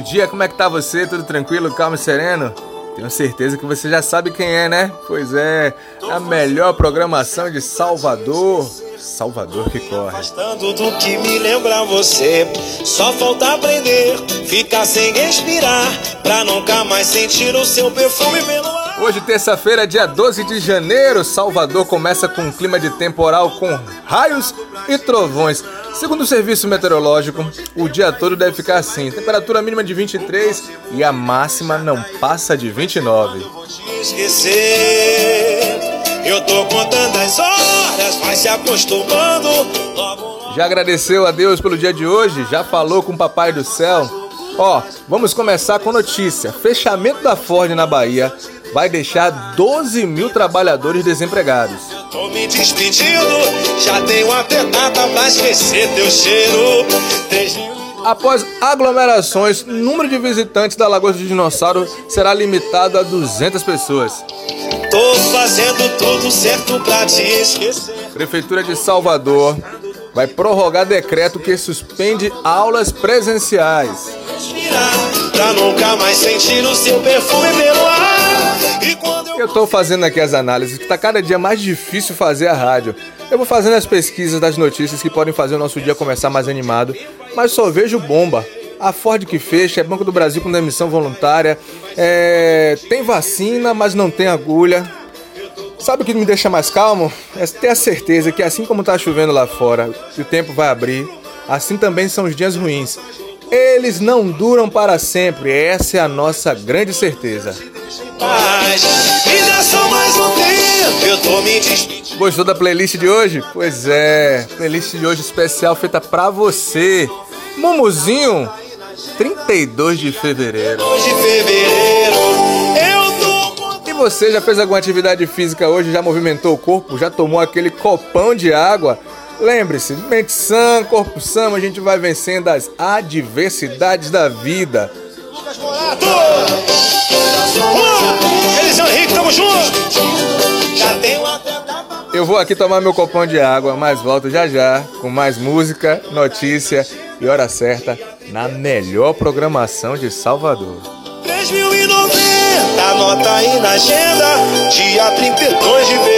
dia, como é que tá você? Tudo tranquilo, calmo e sereno? Tenho certeza que você já sabe quem é, né? Pois é, a melhor programação de Salvador. Salvador que corre. Afastando do que me lembra você. Só falta aprender, ficar sem respirar. Pra nunca mais sentir o seu perfume pelo. Hoje, terça-feira, dia 12 de janeiro, Salvador começa com um clima de temporal com raios e trovões. Segundo o serviço meteorológico, o dia todo deve ficar assim: temperatura mínima de 23 e a máxima não passa de 29. Vou te esquecer. Eu tô contando as horas, vai se acostumando. Logo Já agradeceu a Deus pelo dia de hoje? Já falou com o Papai do Céu? Ó, vamos começar com notícia: fechamento da Ford na Bahia vai deixar 12 mil trabalhadores desempregados. Tô me despedindo. Já tenho até data pra esquecer teu cheiro. Após aglomerações, o número de visitantes da Lagoa do Dinossauro será limitado a 200 pessoas. Tô fazendo tudo certo pra te esquecer. Prefeitura de Salvador vai prorrogar decreto que suspende aulas presenciais. Pra nunca mais sentir o seu perfume pelo ar. Eu tô fazendo aqui as análises, que tá cada dia mais difícil fazer a rádio. Eu vou fazendo as pesquisas das notícias que podem fazer o nosso dia começar mais animado, mas só vejo bomba. A Ford que fecha, é Banco do Brasil com demissão voluntária, é, tem vacina, mas não tem agulha. Sabe o que me deixa mais calmo? É ter a certeza que assim como tá chovendo lá fora, o tempo vai abrir, assim também são os dias ruins. Eles não duram para sempre, essa é a nossa grande certeza. Gostou da playlist de hoje? Pois é, playlist de hoje especial feita pra você. Mumuzinho, 32 de fevereiro. E você já fez alguma atividade física hoje? Já movimentou o corpo? Já tomou aquele copão de água? Lembre-se, mente sã, corpo sã, a gente vai vencendo as adversidades da vida. Eu vou aqui tomar meu copão de água, mas volto já já com mais música, notícia e hora certa na melhor programação de Salvador. 3.090, anota aí na agenda, dia 32 de.